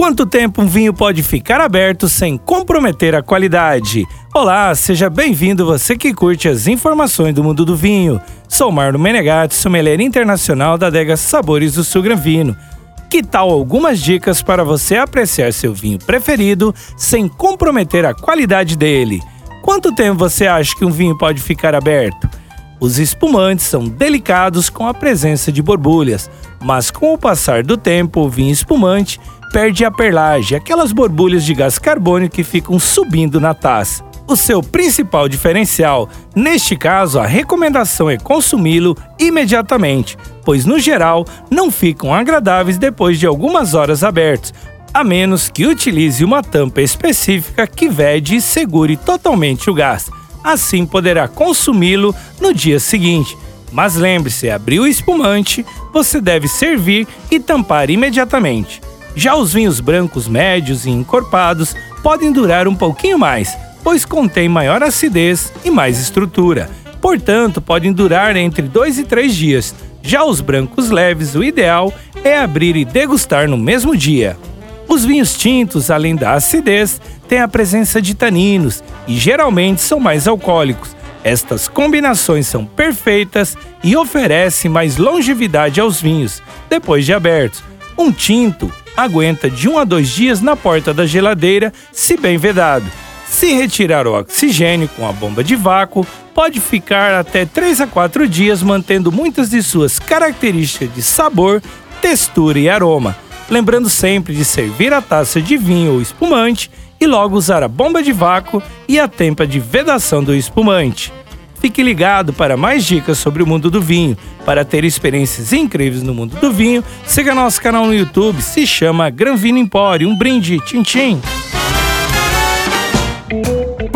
Quanto tempo um vinho pode ficar aberto sem comprometer a qualidade? Olá, seja bem-vindo você que curte as informações do mundo do vinho. Sou Marlon Menegatti, sommelier internacional da adega Sabores do Sul Gran Vino. Que tal algumas dicas para você apreciar seu vinho preferido sem comprometer a qualidade dele? Quanto tempo você acha que um vinho pode ficar aberto? Os espumantes são delicados com a presença de borbulhas, mas com o passar do tempo, o vinho espumante perde a perlagem, aquelas borbulhas de gás carbônico que ficam subindo na taça. O seu principal diferencial, neste caso, a recomendação é consumi-lo imediatamente, pois no geral não ficam agradáveis depois de algumas horas abertos, a menos que utilize uma tampa específica que vede e segure totalmente o gás. Assim poderá consumi-lo no dia seguinte. Mas lembre-se, abrir o espumante, você deve servir e tampar imediatamente. Já os vinhos brancos médios e encorpados podem durar um pouquinho mais, pois contém maior acidez e mais estrutura. Portanto, podem durar entre 2 e 3 dias. Já os brancos leves, o ideal é abrir e degustar no mesmo dia. Os vinhos tintos, além da acidez, têm a presença de taninos e geralmente são mais alcoólicos. Estas combinações são perfeitas e oferecem mais longevidade aos vinhos depois de abertos. Um tinto aguenta de 1 a 2 dias na porta da geladeira, se bem vedado. Se retirar o oxigênio com a bomba de vácuo, pode ficar até 3 a 4 dias mantendo muitas de suas características de sabor, textura e aroma. Lembrando sempre de servir a taça de vinho ou espumante e logo usar a bomba de vácuo e a tampa de vedação do espumante. Fique ligado para mais dicas sobre o mundo do vinho. Para ter experiências incríveis no mundo do vinho, siga nosso canal no YouTube, se chama Gran Vino Empório. Um brinde, tchim tchim!